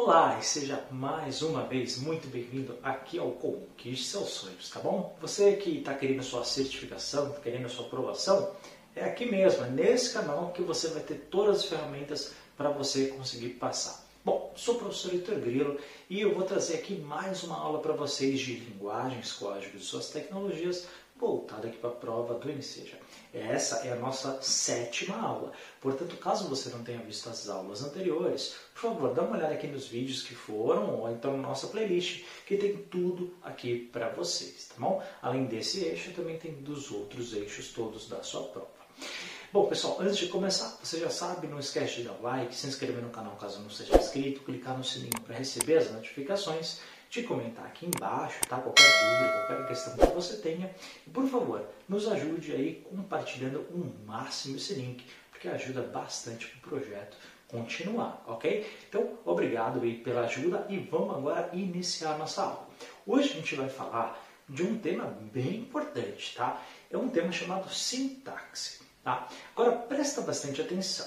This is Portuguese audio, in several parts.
Olá e seja mais uma vez muito bem-vindo aqui ao Conquiste Seus Sonhos, tá bom? Você que está querendo a sua certificação, está querendo a sua aprovação, é aqui mesmo, é nesse canal que você vai ter todas as ferramentas para você conseguir passar. Bom, sou o professor Heitor Grilo e eu vou trazer aqui mais uma aula para vocês de linguagens, códigos e suas tecnologias voltada aqui para a prova do Eniseja. Essa é a nossa sétima aula. Portanto, caso você não tenha visto as aulas anteriores, por favor, dá uma olhada aqui nos vídeos que foram, ou então na nossa playlist, que tem tudo aqui para vocês, tá bom? Além desse eixo, também tem dos outros eixos todos da sua prova. Bom, pessoal, antes de começar, você já sabe, não esquece de dar like, se inscrever no canal caso não seja inscrito, clicar no sininho para receber as notificações, de comentar aqui embaixo, tá? Qualquer dúvida, qualquer questão que você tenha. E, por favor, nos ajude aí compartilhando o máximo esse link, porque ajuda bastante o projeto continuar, ok? Então, obrigado aí pela ajuda e vamos agora iniciar nossa aula. Hoje a gente vai falar de um tema bem importante, tá? É um tema chamado sintaxe. Tá? Agora presta bastante atenção.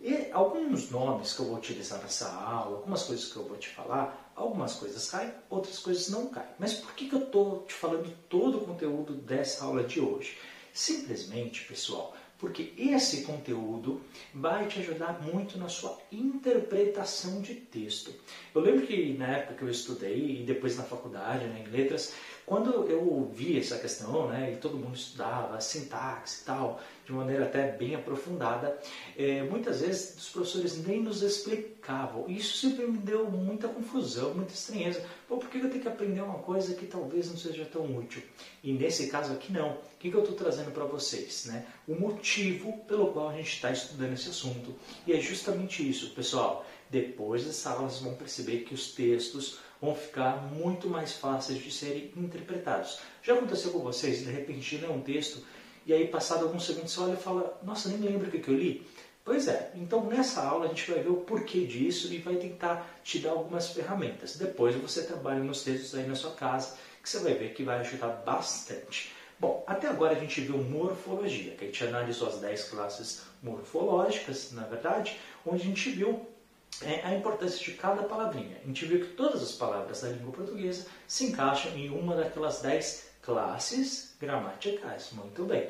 E alguns nomes que eu vou utilizar nessa aula, algumas coisas que eu vou te falar, algumas coisas caem, outras coisas não caem. Mas por que, que eu estou te falando todo o conteúdo dessa aula de hoje? Simplesmente, pessoal, porque esse conteúdo vai te ajudar muito na sua interpretação de texto. Eu lembro que na época que eu estudei e depois na faculdade, né, em letras, quando eu ouvi essa questão, né, e todo mundo estudava sintaxe e tal, de maneira até bem aprofundada, é, muitas vezes os professores nem nos explicavam. Isso sempre me deu muita confusão, muita estranheza. Pô, por que eu tenho que aprender uma coisa que talvez não seja tão útil? E nesse caso aqui não. O que, que eu estou trazendo para vocês? Né? O motivo pelo qual a gente está estudando esse assunto. E é justamente isso, pessoal. Depois dessa aula, vocês vão perceber que os textos vão ficar muito mais fáceis de serem interpretados. Já aconteceu com vocês, de repente, ler um texto e aí, passado alguns segundos, você olha e fala: Nossa, nem lembro o que, que eu li. Pois é, então nessa aula a gente vai ver o porquê disso e vai tentar te dar algumas ferramentas. Depois você trabalha nos textos aí na sua casa, que você vai ver que vai ajudar bastante. Bom, até agora a gente viu morfologia, que a gente analisou as 10 classes morfológicas, na verdade, onde a gente viu é, a importância de cada palavrinha. A gente viu que todas as palavras da língua portuguesa se encaixam em uma daquelas 10 classes gramaticais. Muito bem.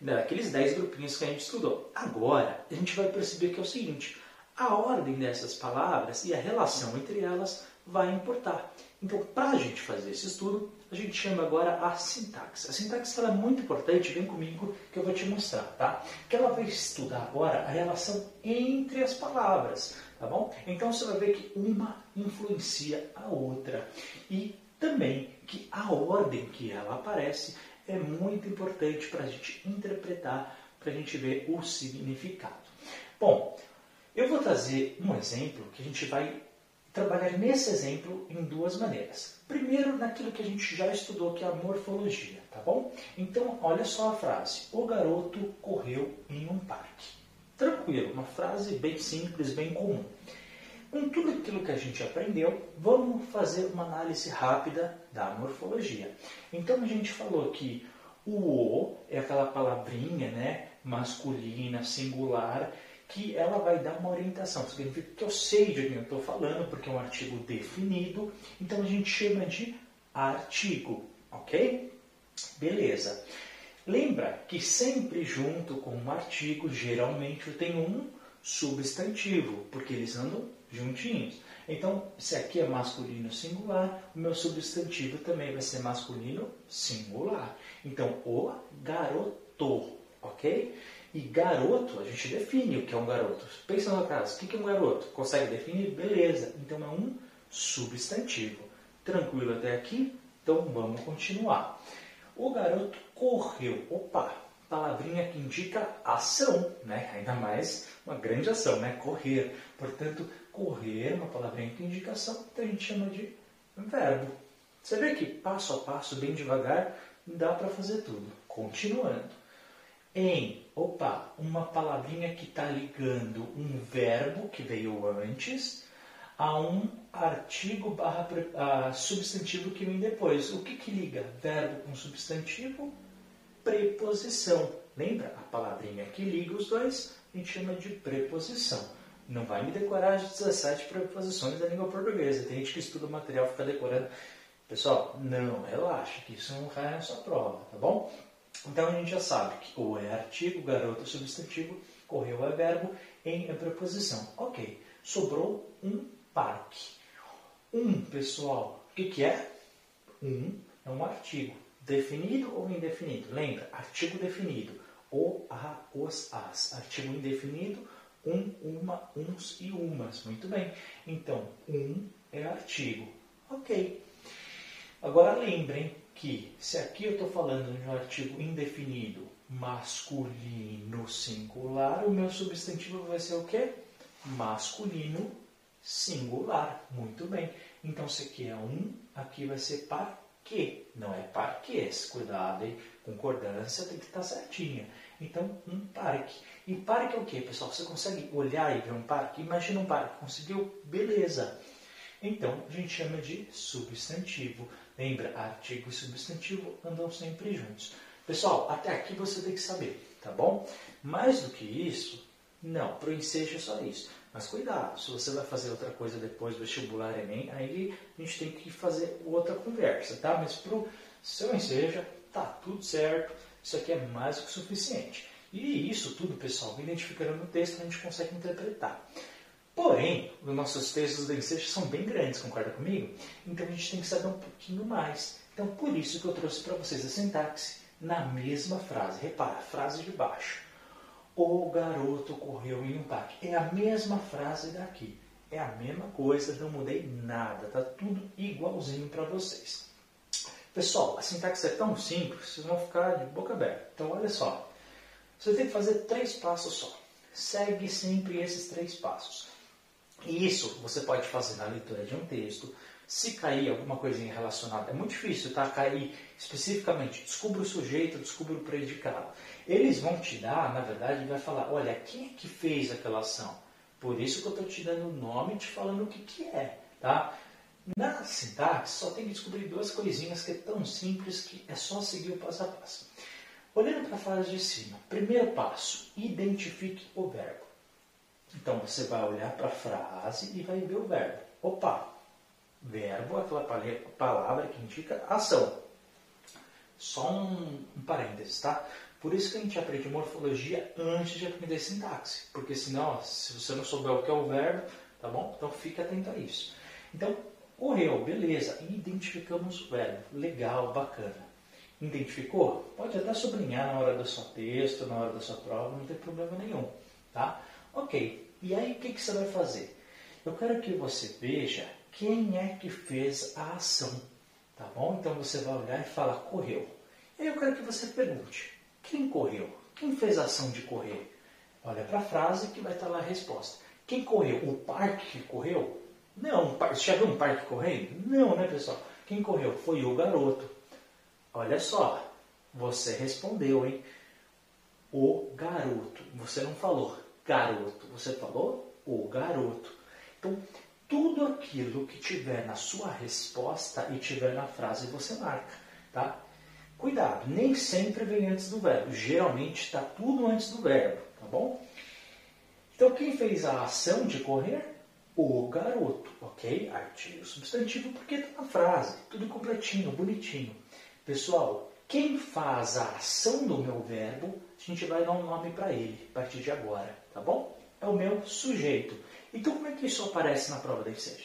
Daqueles 10 grupinhos que a gente estudou. Agora, a gente vai perceber que é o seguinte: a ordem dessas palavras e a relação entre elas vai importar. Então, para a gente fazer esse estudo, a gente chama agora a sintaxe. A sintaxe é muito importante, vem comigo que eu vou te mostrar, tá? Que ela vai estudar agora a relação entre as palavras tá bom? Então você vai ver que uma influencia a outra e também que a ordem que ela aparece é muito importante para a gente interpretar, para a gente ver o significado. Bom, eu vou trazer um exemplo que a gente vai trabalhar nesse exemplo em duas maneiras. Primeiro, naquilo que a gente já estudou, que é a morfologia, tá bom? Então, olha só a frase: O garoto correu em um parque. Tranquilo, uma frase bem simples, bem comum. Com tudo aquilo que a gente aprendeu, vamos fazer uma análise rápida da morfologia. Então a gente falou que o o é aquela palavrinha, né, masculina, singular, que ela vai dar uma orientação. Significa que eu sei de quem eu estou falando, porque é um artigo definido. Então a gente chama de artigo, ok? Beleza. Lembra que sempre junto com um artigo, geralmente eu tenho um substantivo, porque eles andam juntinhos. Então, se aqui é masculino singular, o meu substantivo também vai ser masculino singular. Então, o garoto, ok? E garoto, a gente define o que é um garoto. Pensa no caso, o que é um garoto? Consegue definir? Beleza. Então, é um substantivo. Tranquilo até aqui? Então, vamos continuar. O garoto correu. Opa, palavrinha que indica ação, né? Ainda mais uma grande ação, né? Correr. Portanto, correr é uma palavrinha que indica ação, então a gente chama de verbo. Você vê que passo a passo, bem devagar, dá para fazer tudo. Continuando. Em, opa, uma palavrinha que está ligando um verbo que veio antes a um artigo barra substantivo que vem depois. O que, que liga verbo com substantivo? Preposição. Lembra? A palavrinha que liga os dois a gente chama de preposição. Não vai me decorar as 17 preposições da língua portuguesa. Tem gente que estuda o material fica decorando. Pessoal, não, relaxa, que isso não cai na sua prova, tá bom? Então a gente já sabe que o é artigo, garoto é substantivo, correu é verbo, em é preposição. Ok, sobrou um parque. Um, pessoal, o que, que é? Um é um artigo. Definido ou indefinido? Lembra, artigo definido. O, a, os, as. Artigo indefinido, um, uma, uns e umas. Muito bem. Então, um é artigo. Ok. Agora lembrem que se aqui eu estou falando de um artigo indefinido masculino singular, o meu substantivo vai ser o quê? Masculino singular. Muito bem. Então, se aqui é um, aqui vai ser parque, não é parques. Cuidado, hein? Concordância tem que estar certinha. Então, um parque. E parque é o quê, pessoal? Você consegue olhar e ver um parque? Imagina um parque. Conseguiu? Beleza. Então, a gente chama de substantivo. Lembra, artigo e substantivo andam sempre juntos. Pessoal, até aqui você tem que saber, tá bom? Mais do que isso, não, para o ensejo é só isso. Mas cuidado, se você vai fazer outra coisa depois vestibular Enem, aí a gente tem que fazer outra conversa, tá? Mas para o seu ensejo, tá tudo certo, isso aqui é mais do que suficiente. E isso tudo, pessoal, identificando no texto, a gente consegue interpretar. Porém, os nossos textos do ensejo são bem grandes, concorda comigo? Então a gente tem que saber um pouquinho mais. Então por isso que eu trouxe para vocês a sintaxe na mesma frase. Repara, frase de baixo. O garoto correu em um parque. É a mesma frase daqui. É a mesma coisa, não mudei nada. Tá tudo igualzinho para vocês. Pessoal, a sintaxe é tão simples, vocês vão ficar de boca aberta. Então olha só. Você tem que fazer três passos só. Segue sempre esses três passos. E isso você pode fazer na leitura de um texto. Se cair alguma coisinha relacionada, é muito difícil, tá? Cair especificamente, descubra o sujeito, descubra o predicado. Eles vão te dar, na verdade, vai falar, olha, quem é que fez aquela ação? Por isso que eu estou te dando o nome e te falando o que, que é, tá? Sintaxe, só tem que descobrir duas coisinhas que é tão simples que é só seguir o passo a passo. Olhando para a frase de cima, primeiro passo, identifique o verbo. Então você vai olhar para a frase e vai ver o verbo. Opa, verbo é aquela palavra que indica ação. Só um, um parênteses, tá? Por isso que a gente aprende morfologia antes de aprender sintaxe. Porque senão, se você não souber o que é o verbo, tá bom? Então fique atento a isso. Então, correu, beleza. Identificamos o verbo. Legal, bacana. Identificou? Pode até sublinhar na hora do seu texto, na hora da sua prova, não tem problema nenhum. Tá? Ok, e aí o que, que você vai fazer? Eu quero que você veja quem é que fez a ação, tá bom? Então você vai olhar e falar correu. E aí eu quero que você pergunte, quem correu? Quem fez a ação de correr? Olha para a frase que vai estar lá a resposta. Quem correu? O parque que correu? Não, você já viu um parque correndo? Não, né pessoal? Quem correu? Foi o garoto. Olha só, você respondeu, hein? O garoto. Você não falou garoto. Você falou o garoto. Então, tudo aquilo que tiver na sua resposta e tiver na frase, você marca, tá? Cuidado, nem sempre vem antes do verbo. Geralmente está tudo antes do verbo, tá bom? Então, quem fez a ação de correr? O garoto, ok? Artigo substantivo, porque está na frase, tudo completinho, bonitinho. Pessoal, quem faz a ação do meu verbo, a gente vai dar um nome para ele a partir de agora tá bom? É o meu sujeito. Então, como é que isso aparece na prova da enseja?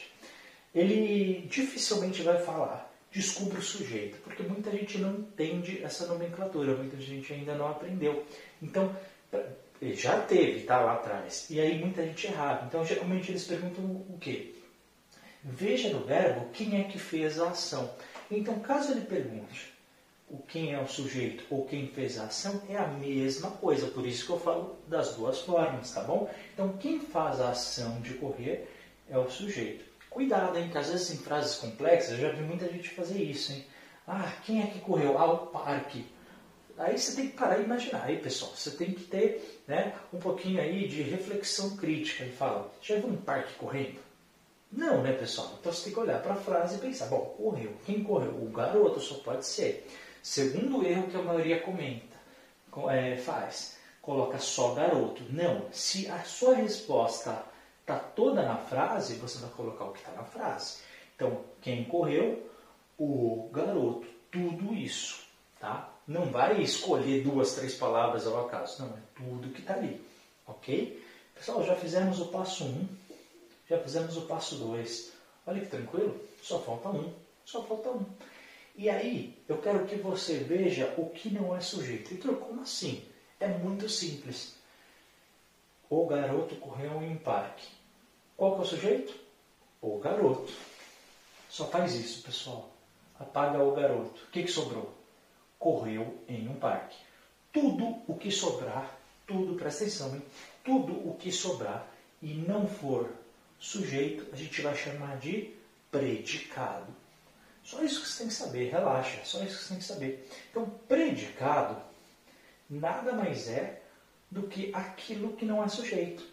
Ele dificilmente vai falar descubra o sujeito, porque muita gente não entende essa nomenclatura, muita gente ainda não aprendeu. Então, já teve, tá lá atrás. E aí muita gente errava. Então, geralmente eles perguntam o quê? Veja no verbo quem é que fez a ação. Então, caso ele pergunte o quem é o sujeito ou quem fez a ação é a mesma coisa. Por isso que eu falo das duas formas, tá bom? Então, quem faz a ação de correr é o sujeito. Cuidado, hein? Que às vezes em frases complexas, eu já vi muita gente fazer isso, hein? Ah, quem é que correu? Ah, o parque. Aí você tem que parar e imaginar. Aí, pessoal, você tem que ter né, um pouquinho aí de reflexão crítica e falar, já viu um parque correndo? Não, né, pessoal? Então você tem que olhar para a frase e pensar, bom, correu. Quem correu? O garoto só pode ser. Segundo erro que a maioria comenta, é, faz, coloca só garoto. Não, se a sua resposta está toda na frase, você vai colocar o que está na frase. Então, quem correu? O garoto. Tudo isso, tá? Não vai escolher duas, três palavras ao acaso. Não, é tudo que está ali, ok? Pessoal, já fizemos o passo 1, um, já fizemos o passo 2. Olha que tranquilo, só falta um, só falta um. E aí, eu quero que você veja o que não é sujeito. Então, como assim? É muito simples. O garoto correu em um parque. Qual que é o sujeito? O garoto. Só faz isso, pessoal. Apaga o garoto. O que, que sobrou? Correu em um parque. Tudo o que sobrar, tudo, presta atenção, hein? Tudo o que sobrar e não for sujeito, a gente vai chamar de predicado. Só isso que você tem que saber, relaxa, só isso que você tem que saber. Então, predicado nada mais é do que aquilo que não é sujeito.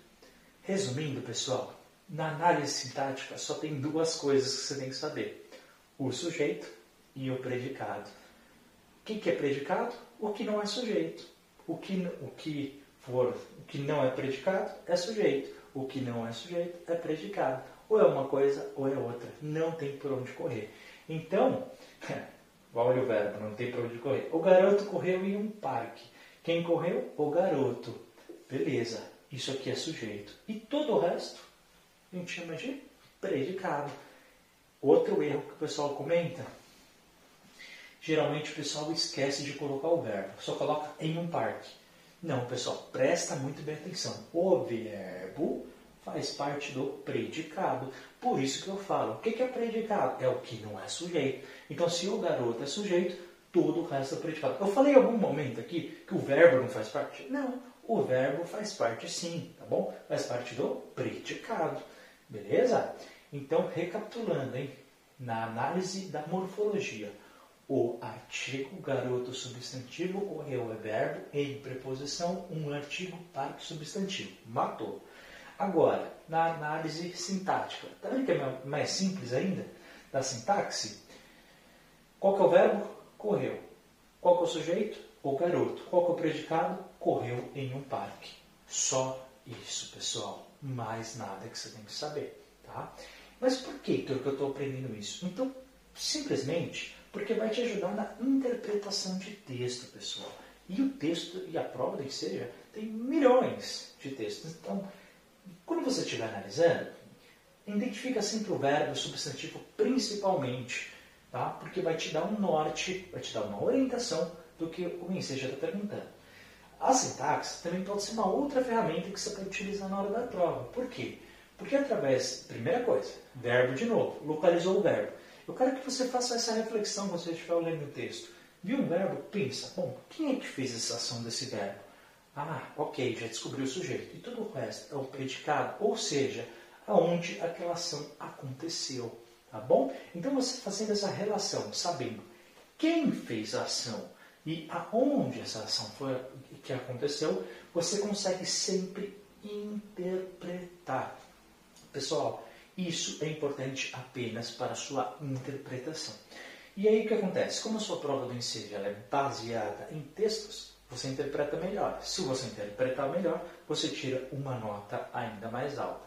Resumindo, pessoal, na análise sintática só tem duas coisas que você tem que saber: o sujeito e o predicado. O que é predicado? O que não é sujeito. O que, o que for, o que não é predicado é sujeito. O que não é sujeito é predicado. Ou é uma coisa ou é outra. Não tem por onde correr. Então, olha o verbo, não tem por onde correr. O garoto correu em um parque. Quem correu? O garoto. Beleza, isso aqui é sujeito. E todo o resto a gente chama de predicado. Outro erro que o pessoal comenta. Geralmente o pessoal esquece de colocar o verbo, só coloca em um parque. Não, pessoal, presta muito bem atenção. O verbo faz parte do predicado. Por isso que eu falo, o que é predicado? É o que não é sujeito. Então, se o garoto é sujeito, todo o resto é predicado. Eu falei em algum momento aqui que o verbo não faz parte? Não, o verbo faz parte sim, tá bom? Faz parte do predicado. Beleza? Então, recapitulando, hein? Na análise da morfologia, o artigo garoto substantivo correu é verbo, em preposição, um artigo parque substantivo. Matou. Agora, na análise sintática, tá vendo que é mais simples ainda? Da sintaxe? Qual que é o verbo? Correu. Qual que é o sujeito? O garoto. Qual que é o predicado? Correu em um parque. Só isso, pessoal. Mais nada que você tem que saber, tá? Mas por que, que eu estou aprendendo isso? Então, simplesmente porque vai te ajudar na interpretação de texto, pessoal. E o texto, e a prova que seja, tem milhões de textos. Então, quando você estiver analisando, identifica sempre o verbo, o substantivo principalmente, tá? porque vai te dar um norte, vai te dar uma orientação do que o enseja está perguntando. A sintaxe também pode ser uma outra ferramenta que você pode utilizar na hora da prova. Por quê? Porque através, primeira coisa, verbo de novo, localizou o verbo. Eu quero que você faça essa reflexão quando você estiver olhando o texto. Viu um verbo? Pensa, bom, quem é que fez essa ação desse verbo? Ah, ok, já descobriu o sujeito. E todo o resto é o predicado, ou seja, aonde aquela ação aconteceu. Tá bom? Então você fazendo essa relação, sabendo quem fez a ação e aonde essa ação foi que aconteceu, você consegue sempre interpretar. Pessoal, isso é importante apenas para a sua interpretação. E aí o que acontece? Como a sua prova do ensino é baseada em textos, você interpreta melhor. Se você interpretar melhor, você tira uma nota ainda mais alta.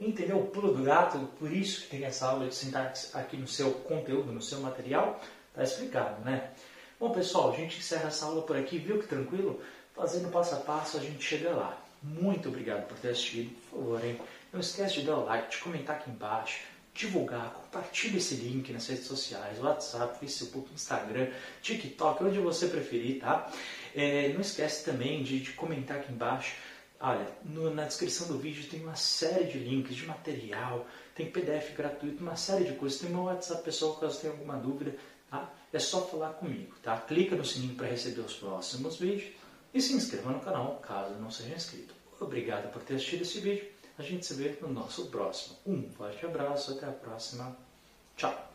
Entendeu o pulo do gato? Por isso que tem essa aula de sintaxe aqui no seu conteúdo, no seu material. Está explicado, né? Bom, pessoal, a gente encerra essa aula por aqui. Viu que tranquilo? Fazendo passo a passo, a gente chega lá. Muito obrigado por ter assistido. Por favor, hein? Não esquece de dar o like, de comentar aqui embaixo divulgar, compartilhe esse link nas redes sociais, WhatsApp, Facebook, Instagram, TikTok, onde você preferir, tá? É, não esquece também de, de, comentar aqui embaixo. Olha, no, na descrição do vídeo tem uma série de links de material, tem PDF gratuito, uma série de coisas. Tem meu WhatsApp pessoal caso tenha alguma dúvida, tá? É só falar comigo, tá? Clica no sininho para receber os próximos vídeos e se inscreva no canal caso não seja inscrito. Obrigado por ter assistido esse vídeo. A gente se vê no nosso próximo. Um forte abraço, até a próxima. Tchau!